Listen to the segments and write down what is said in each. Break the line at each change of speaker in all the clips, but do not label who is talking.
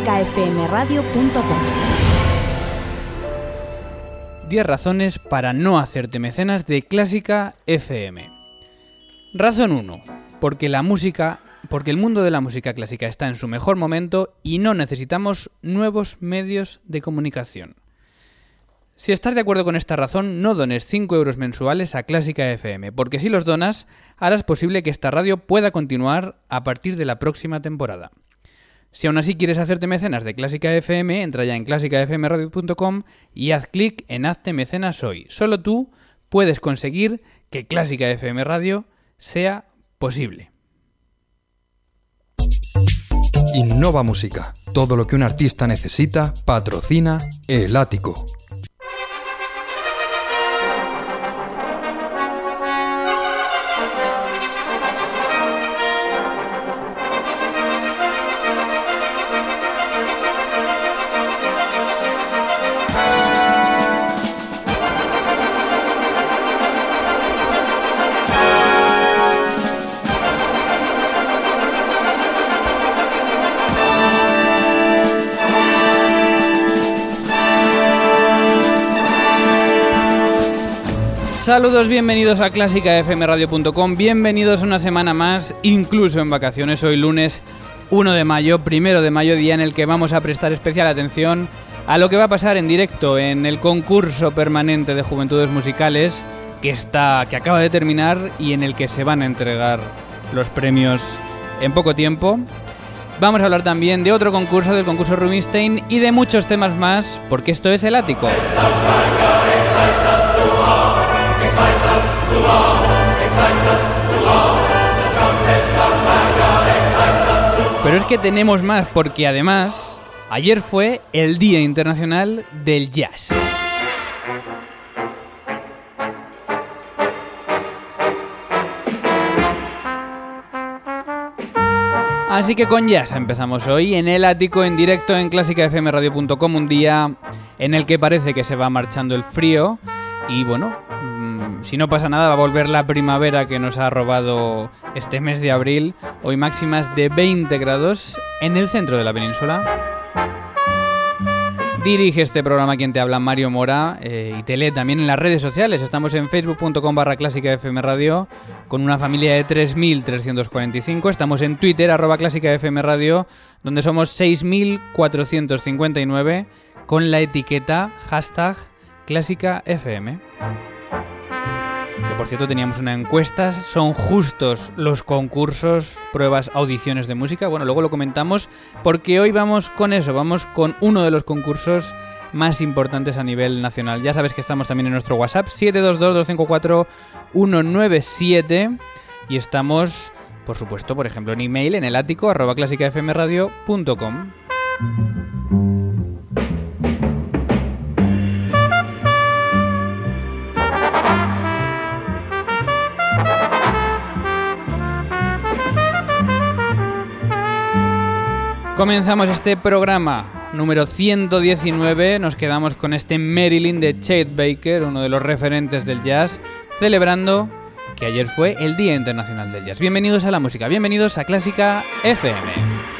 clásicafmradio.com.
10 razones para no hacerte mecenas de Clásica FM. Razón 1. Porque la música, porque el mundo de la música clásica está en su mejor momento y no necesitamos nuevos medios de comunicación. Si estás de acuerdo con esta razón, no dones 5 euros mensuales a Clásica FM, porque si los donas, harás posible que esta radio pueda continuar a partir de la próxima temporada. Si aún así quieres hacerte mecenas de Clásica FM, entra ya en clásicafmradio.com y haz clic en Hazte mecenas hoy. Solo tú puedes conseguir que Clásica FM Radio sea posible.
Innova Música. Todo lo que un artista necesita, patrocina El Ático.
Saludos, bienvenidos a clásicafmradio.com, bienvenidos una semana más, incluso en vacaciones, hoy lunes 1 de mayo, primero de mayo, día en el que vamos a prestar especial atención a lo que va a pasar en directo en el concurso permanente de Juventudes Musicales que está que acaba de terminar y en el que se van a entregar los premios en poco tiempo. Vamos a hablar también de otro concurso, del concurso Rubinstein y de muchos temas más, porque esto es el ático. Pero es que tenemos más porque además ayer fue el Día Internacional del Jazz. Así que con jazz empezamos hoy en el ático en directo en clásicafmradio.com, un día en el que parece que se va marchando el frío y bueno, si no pasa nada va a volver la primavera que nos ha robado este mes de abril, hoy máximas de 20 grados en el centro de la península. Dirige este programa quien te habla Mario Mora eh, y te lee también en las redes sociales. Estamos en facebook.com barra clásica FM Radio con una familia de 3.345. Estamos en Twitter arroba clásica FM Radio donde somos 6.459 con la etiqueta hashtag clásica FM. Por cierto teníamos una encuesta, son justos los concursos, pruebas, audiciones de música. Bueno, luego lo comentamos porque hoy vamos con eso, vamos con uno de los concursos más importantes a nivel nacional. Ya sabes que estamos también en nuestro WhatsApp 722-254-197 y estamos, por supuesto, por ejemplo, en email en el ático arroba clásicafmradio.com. Comenzamos este programa número 119. Nos quedamos con este Marilyn de Chet Baker, uno de los referentes del jazz, celebrando que ayer fue el Día Internacional del Jazz. Bienvenidos a la música, bienvenidos a Clásica FM.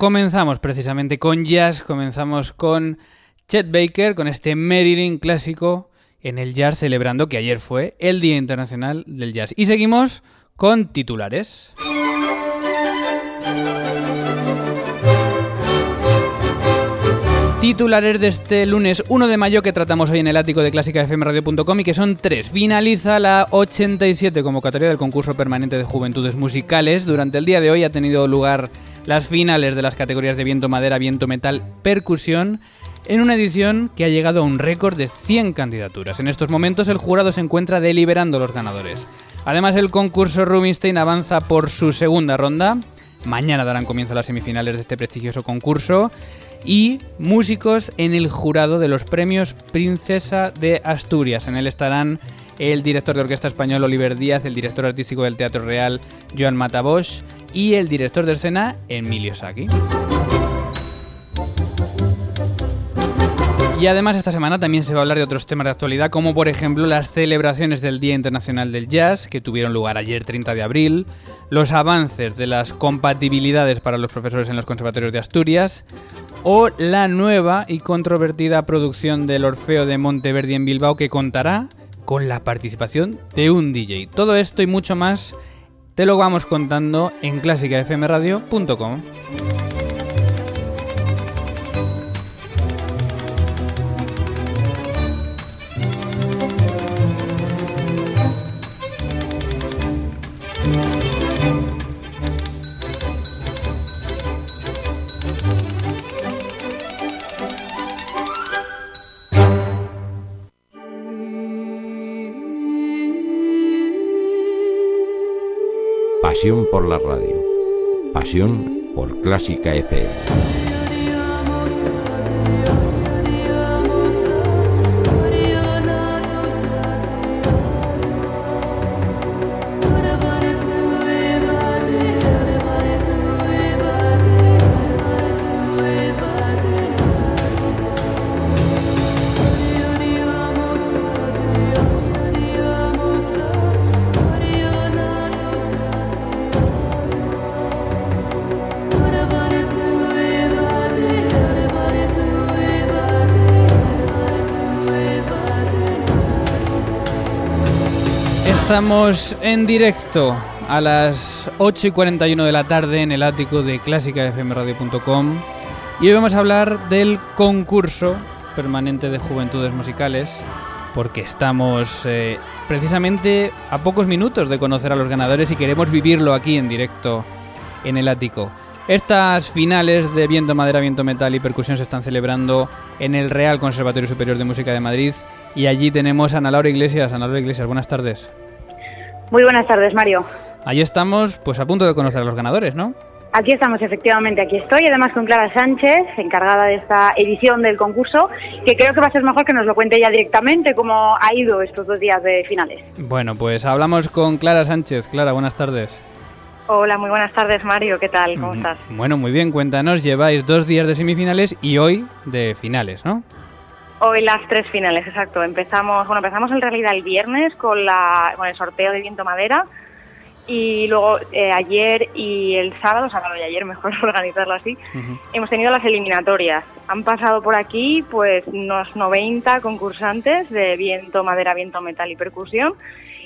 Comenzamos precisamente con jazz, comenzamos con Chet Baker, con este Marilyn clásico en el jazz, celebrando que ayer fue el Día Internacional del Jazz. Y seguimos con titulares. Titulares de este lunes 1 de mayo que tratamos hoy en el ático de clásicafmradio.com y que son tres. Finaliza la 87 convocatoria del concurso permanente de juventudes musicales. Durante el día de hoy ha tenido lugar las finales de las categorías de viento madera, viento metal, percusión en una edición que ha llegado a un récord de 100 candidaturas. En estos momentos el jurado se encuentra deliberando los ganadores. Además el concurso Rubinstein avanza por su segunda ronda. Mañana darán comienzo las semifinales de este prestigioso concurso y músicos en el jurado de los premios Princesa de Asturias. En él estarán el director de orquesta español Oliver Díaz, el director artístico del Teatro Real Joan Matabosch y el director de escena Emilio Sacchi. Y además esta semana también se va a hablar de otros temas de actualidad, como por ejemplo las celebraciones del Día Internacional del Jazz, que tuvieron lugar ayer 30 de abril, los avances de las compatibilidades para los profesores en los conservatorios de Asturias, o la nueva y controvertida producción del Orfeo de Monteverdi en Bilbao que contará con la participación de un DJ. Todo esto y mucho más te lo vamos contando en clásicafmradio.com.
Pasión por Clásica FM.
Estamos en directo a las 8 y 41 de la tarde en el ático de clásicafmradio.com y hoy vamos a hablar del concurso permanente de juventudes musicales porque estamos eh, precisamente a pocos minutos de conocer a los ganadores y queremos vivirlo aquí en directo en el ático. Estas finales de viento madera, viento metal y percusión se están celebrando en el Real Conservatorio Superior de Música de Madrid y allí tenemos a Ana Laura Iglesias. Ana Laura Iglesias, buenas tardes.
Muy buenas tardes, Mario.
Ahí estamos, pues a punto de conocer a los ganadores, ¿no?
Aquí estamos, efectivamente, aquí estoy, además con Clara Sánchez, encargada de esta edición del concurso, que creo que va a ser mejor que nos lo cuente ya directamente cómo ha ido estos dos días de finales.
Bueno, pues hablamos con Clara Sánchez. Clara, buenas tardes.
Hola, muy buenas tardes, Mario, ¿qué tal? ¿Cómo estás?
Bueno, muy bien, cuéntanos, lleváis dos días de semifinales y hoy de finales, ¿no?
Hoy las tres finales, exacto. Empezamos, bueno, empezamos en realidad el viernes con, la, con el sorteo de viento madera y luego eh, ayer y el sábado, sábado y ayer, mejor organizarlo así, hemos tenido las eliminatorias. Han pasado por aquí pues unos 90 concursantes de viento, madera, viento, metal y percusión.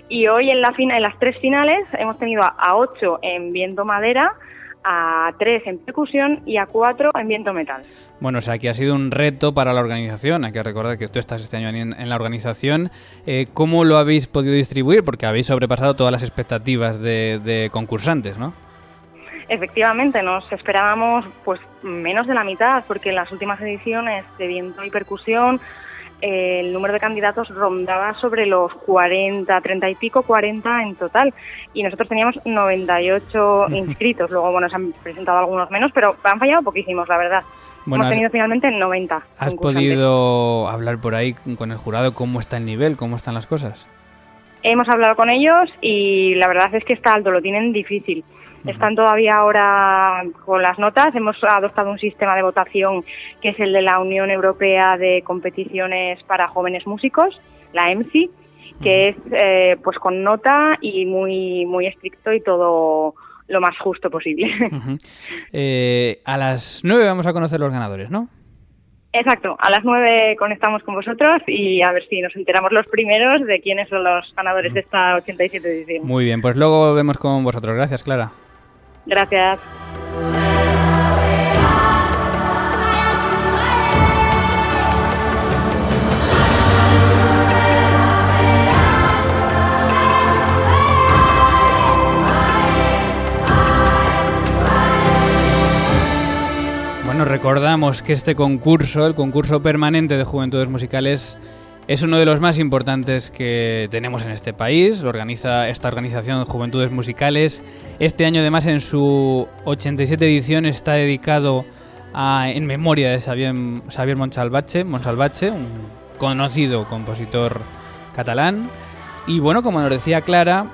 Y hoy en, la en las tres finales hemos tenido a 8 en viento madera, a 3 en percusión y a 4 en viento metal.
Bueno, o sea que ha sido un reto para la organización. Hay que recordar que tú estás este año en, la organización. Eh, ¿Cómo lo habéis podido distribuir? Porque habéis sobrepasado todas las expectativas de, concursantes, ¿no?
Efectivamente, nos esperábamos pues menos de la mitad, porque en las últimas ediciones de viento y percusión el número de candidatos rondaba sobre los 40, 30 y pico, 40 en total. Y nosotros teníamos 98 inscritos. Luego, bueno, se han presentado algunos menos, pero han fallado poquísimos, la verdad. Hemos tenido finalmente 90.
¿Has podido hablar por ahí con el jurado cómo está el nivel, cómo están las cosas?
Hemos hablado con ellos y la verdad es que está alto, lo tienen difícil. Están todavía ahora con las notas. Hemos adoptado un sistema de votación que es el de la Unión Europea de Competiciones para Jóvenes Músicos, la EMSI, que es eh, pues con nota y muy muy estricto y todo lo más justo posible.
Eh, a las nueve vamos a conocer los ganadores, ¿no?
Exacto, a las nueve conectamos con vosotros y a ver si nos enteramos los primeros de quiénes son los ganadores de esta 87 edición.
Muy bien, pues luego vemos con vosotros. Gracias, Clara.
Gracias.
Bueno, recordamos que este concurso, el concurso permanente de juventudes musicales, es uno de los más importantes que tenemos en este país. Lo organiza esta organización de Juventudes Musicales. Este año, además, en su 87 edición, está dedicado en memoria de Xavier, Xavier Monsalvache, Monsalvache, un conocido compositor catalán. Y bueno, como nos decía Clara,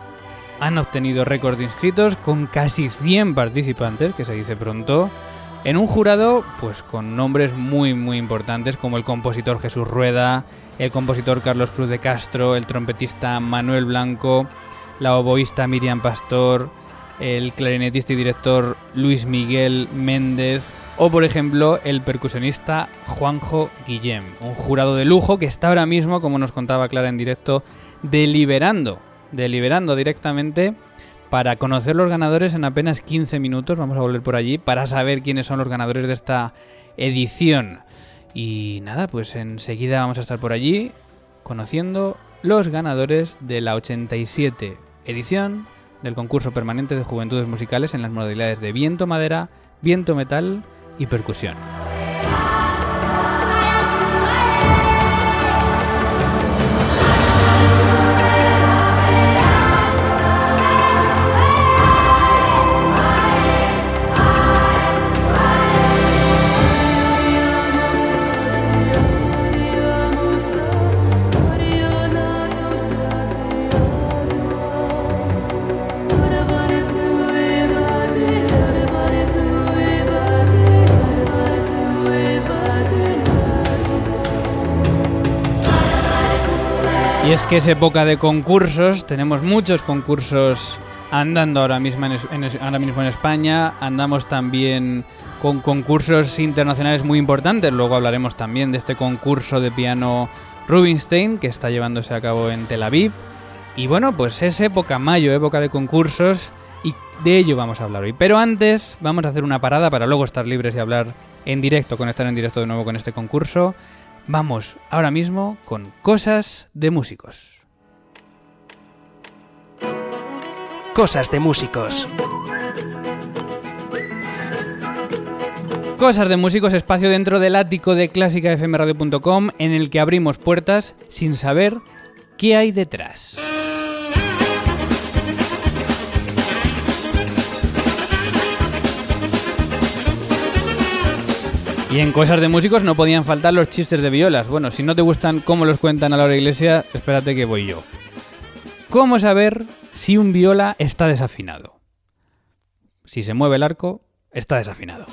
han obtenido récord de inscritos con casi 100 participantes, que se dice pronto. En un jurado, pues con nombres muy muy importantes como el compositor Jesús Rueda, el compositor Carlos Cruz de Castro, el trompetista Manuel Blanco, la oboísta Miriam Pastor, el clarinetista y director Luis Miguel Méndez o por ejemplo el percusionista Juanjo Guillem, un jurado de lujo que está ahora mismo, como nos contaba Clara en directo, deliberando, deliberando directamente para conocer los ganadores en apenas 15 minutos. Vamos a volver por allí para saber quiénes son los ganadores de esta edición. Y nada, pues enseguida vamos a estar por allí conociendo los ganadores de la 87 edición del concurso permanente de juventudes musicales en las modalidades de viento madera, viento metal y percusión. Que es época de concursos, tenemos muchos concursos andando ahora mismo en, ahora mismo en España, andamos también con concursos internacionales muy importantes, luego hablaremos también de este concurso de piano Rubinstein que está llevándose a cabo en Tel Aviv. Y bueno, pues es época mayo, época de concursos y de ello vamos a hablar hoy. Pero antes vamos a hacer una parada para luego estar libres y hablar en directo, conectar en directo de nuevo con este concurso. Vamos ahora mismo con cosas de músicos.
Cosas de músicos.
Cosas de músicos, espacio dentro del ático de clásicafmradio.com en el que abrimos puertas sin saber qué hay detrás. Y en cosas de músicos no podían faltar los chistes de violas. Bueno, si no te gustan cómo los cuentan a la hora iglesia, espérate que voy yo. ¿Cómo saber si un viola está desafinado? Si se mueve el arco, está desafinado.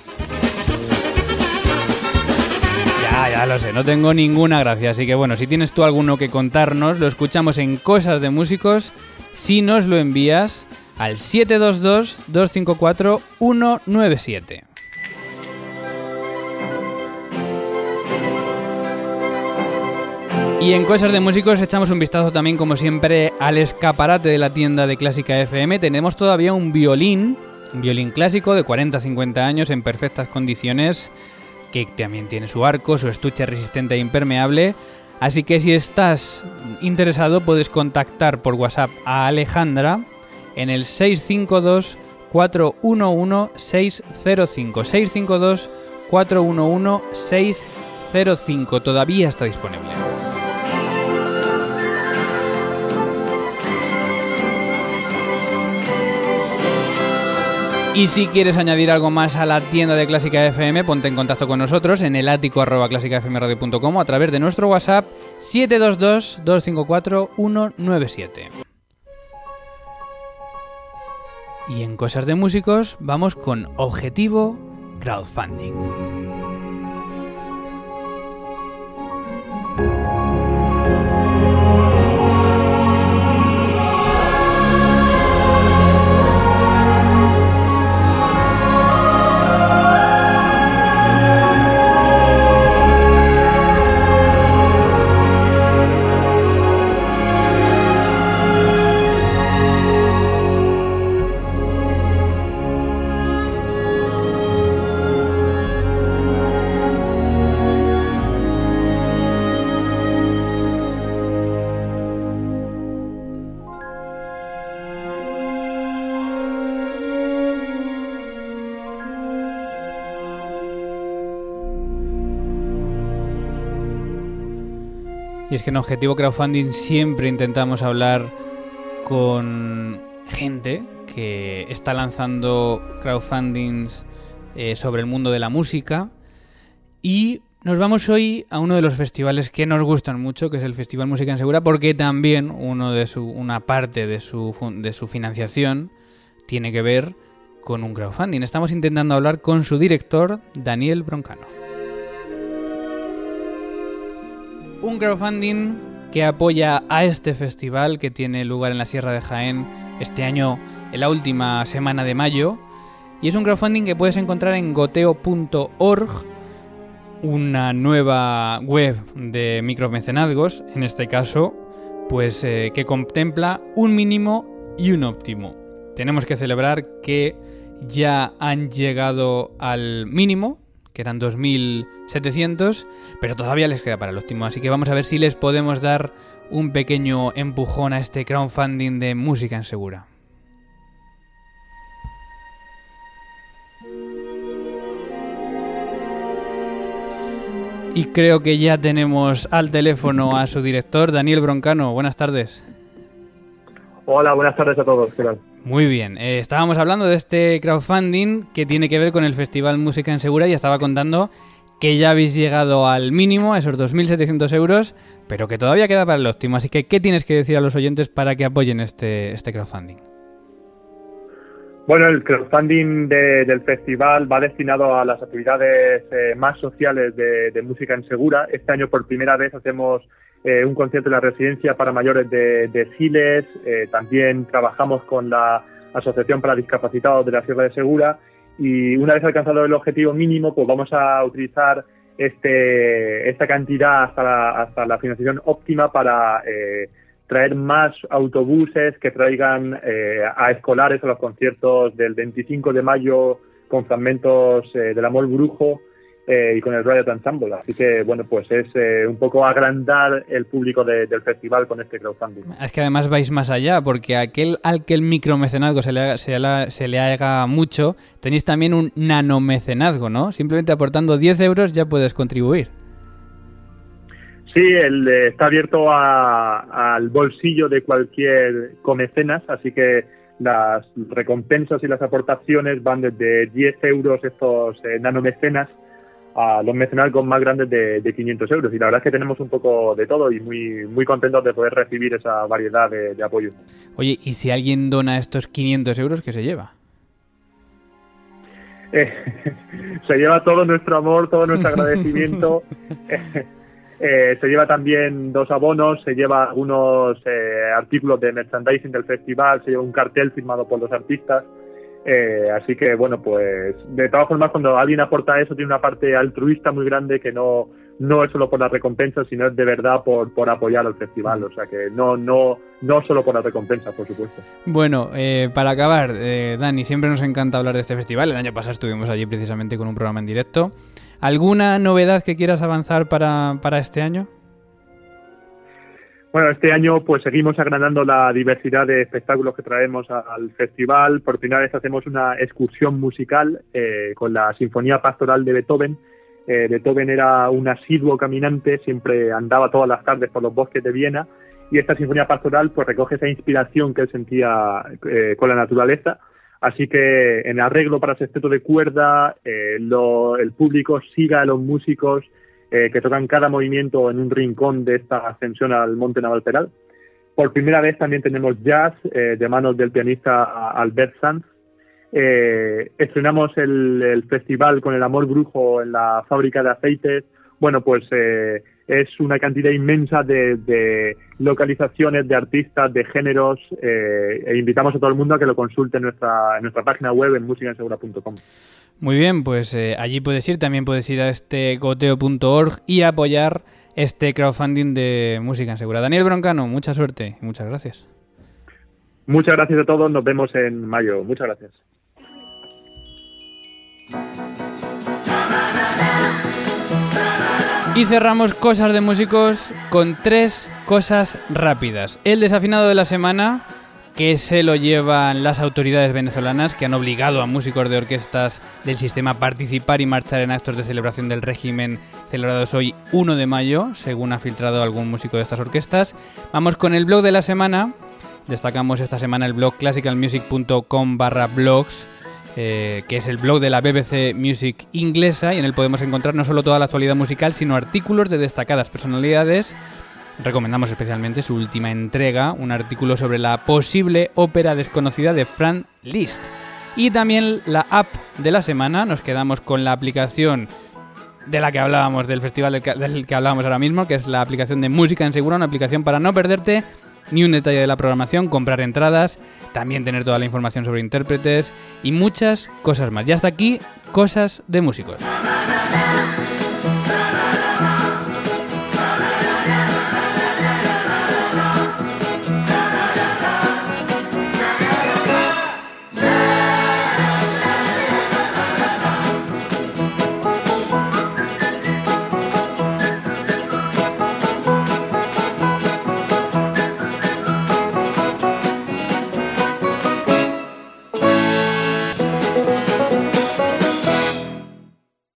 Ya, ya lo sé, no tengo ninguna gracia, así que bueno, si tienes tú alguno que contarnos, lo escuchamos en Cosas de Músicos, si nos lo envías al 722-254-197. Y en Cosas de Músicos echamos un vistazo también, como siempre, al escaparate de la tienda de Clásica FM. Tenemos todavía un violín, un violín clásico de 40-50 años en perfectas condiciones, que también tiene su arco, su estuche resistente e impermeable. Así que si estás interesado puedes contactar por WhatsApp a Alejandra en el 652 411 605 652 411 605 todavía está disponible. Y si quieres añadir algo más a la tienda de Clásica FM, ponte en contacto con nosotros en el ático arroba a través de nuestro WhatsApp 722-254-197. Y en cosas de músicos vamos con Objetivo Crowdfunding. Es que en Objetivo Crowdfunding siempre intentamos hablar con gente que está lanzando crowdfundings eh, sobre el mundo de la música. Y nos vamos hoy a uno de los festivales que nos gustan mucho, que es el Festival Música en Segura, porque también uno de su, una parte de su, de su financiación tiene que ver con un crowdfunding. Estamos intentando hablar con su director, Daniel Broncano. Un crowdfunding que apoya a este festival que tiene lugar en la Sierra de Jaén este año en la última semana de mayo. Y es un crowdfunding que puedes encontrar en goteo.org, una nueva web de micromecenazgos, en este caso, pues eh, que contempla un mínimo y un óptimo. Tenemos que celebrar que ya han llegado al mínimo, que eran 2.700, pero todavía les queda para el óptimo. Así que vamos a ver si les podemos dar un pequeño empujón a este crowdfunding de música en segura. Y creo que ya tenemos al teléfono a su director, Daniel Broncano. Buenas tardes.
Hola, buenas tardes a todos. ¿Qué tal?
Muy bien. Eh, estábamos hablando de este crowdfunding que tiene que ver con el Festival Música en Segura y estaba contando que ya habéis llegado al mínimo, a esos 2.700 euros, pero que todavía queda para el óptimo. Así que, ¿qué tienes que decir a los oyentes para que apoyen este, este crowdfunding?
Bueno, el crowdfunding del festival va destinado a las actividades eh, más sociales de, música en Segura. Este año por primera vez hacemos eh, un concierto en la residencia para mayores de, de. Eh, también trabajamos con la Asociación para Discapacitados de la Sierra de Segura. Y una vez alcanzado el objetivo mínimo, pues vamos a utilizar este, esta cantidad hasta la, hasta la financiación óptima para traer más autobuses que traigan eh, a escolares a los conciertos del 25 de mayo con fragmentos eh, del Amor Brujo eh, y con el Riot Ensemble. Así que, bueno, pues es un poco agrandar el público del festival con este crowdfunding.
Es que además vais más allá, porque aquel al que el micromecenazgo se le, se, se le haga mucho, tenéis también un nanomecenazgo, ¿no? Simplemente aportando 10 euros ya puedes contribuir.
Sí, el, está abierto al bolsillo de cualquier comecenas, así que las recompensas y las aportaciones van desde 10 euros estos eh, nanomecenas a los mecenazgos más grandes de, de, 500 euros. Y la verdad es que tenemos un poco de todo y muy, muy contentos de poder recibir esa variedad de, apoyo.
Oye, ¿y si alguien dona estos 500 euros, qué se lleva?
Eh, se lleva todo nuestro amor, todo nuestro agradecimiento. Eh, se lleva también dos abonos, se lleva algunos eh, artículos de merchandising del festival, se lleva un cartel firmado por los artistas. Eh, así que, bueno, pues de todas formas, cuando alguien aporta eso, tiene una parte altruista muy grande que no, no es solo por la recompensa, sino es de verdad por, por apoyar al festival. O sea que no, no, no solo por la recompensa, por supuesto.
Bueno, para acabar, Dani, siempre nos encanta hablar de este festival. El año pasado estuvimos allí precisamente con un programa en directo. ¿Alguna novedad que quieras avanzar para, para este año?
Bueno, este año pues seguimos agrandando la diversidad de espectáculos que traemos al festival. Por primera vez hacemos una excursión musical eh, con la Sinfonía Pastoral de Beethoven. Eh, Beethoven era un asiduo caminante, siempre andaba todas las tardes por los bosques de Viena y esta Sinfonía Pastoral pues recoge esa inspiración que él sentía eh, con la naturaleza Así que en arreglo para sexteto de cuerda, eh, el público siga a los músicos eh, que tocan cada movimiento en un rincón de esta ascensión al Monte Navalperal. Por primera vez también tenemos jazz eh, de manos del pianista Albert Sanz. estrenamos el, festival con el amor brujo en la fábrica de aceites. Bueno, pues es una cantidad inmensa de, localizaciones, de artistas, de géneros, eh, e invitamos a todo el mundo a que lo consulte en nuestra, nuestra página web en musicaensegura.com.
Muy bien, pues eh, allí puedes ir, también puedes ir a este goteo.org y apoyar este crowdfunding de Música en Segura. Daniel Broncano, mucha suerte y muchas gracias.
Muchas gracias a todos, nos vemos en mayo. Muchas gracias.
Y cerramos cosas de músicos con tres cosas rápidas. El desafinado de la semana, que se lo llevan las autoridades venezolanas que han obligado a músicos de orquestas del sistema a participar y marchar en actos de celebración del régimen celebrados hoy 1 de mayo, según ha filtrado algún músico de estas orquestas. Vamos con el blog de la semana. Destacamos esta semana el blog classicalmusic.com barra blogs eh, que es el blog de la BBC Music inglesa y en él podemos encontrar no solo toda la actualidad musical, sino artículos de destacadas personalidades. Recomendamos especialmente su última entrega, un artículo sobre la posible ópera desconocida de Frank Liszt. Y también la app de la semana, nos quedamos con la aplicación de la que hablábamos, del festival del que, del que hablábamos ahora mismo, que es la aplicación de Música en Segura, una aplicación para no perderte ni un detalle de la programación, comprar entradas, también tener toda la información sobre intérpretes y muchas cosas más. Y hasta aquí, cosas de músicos.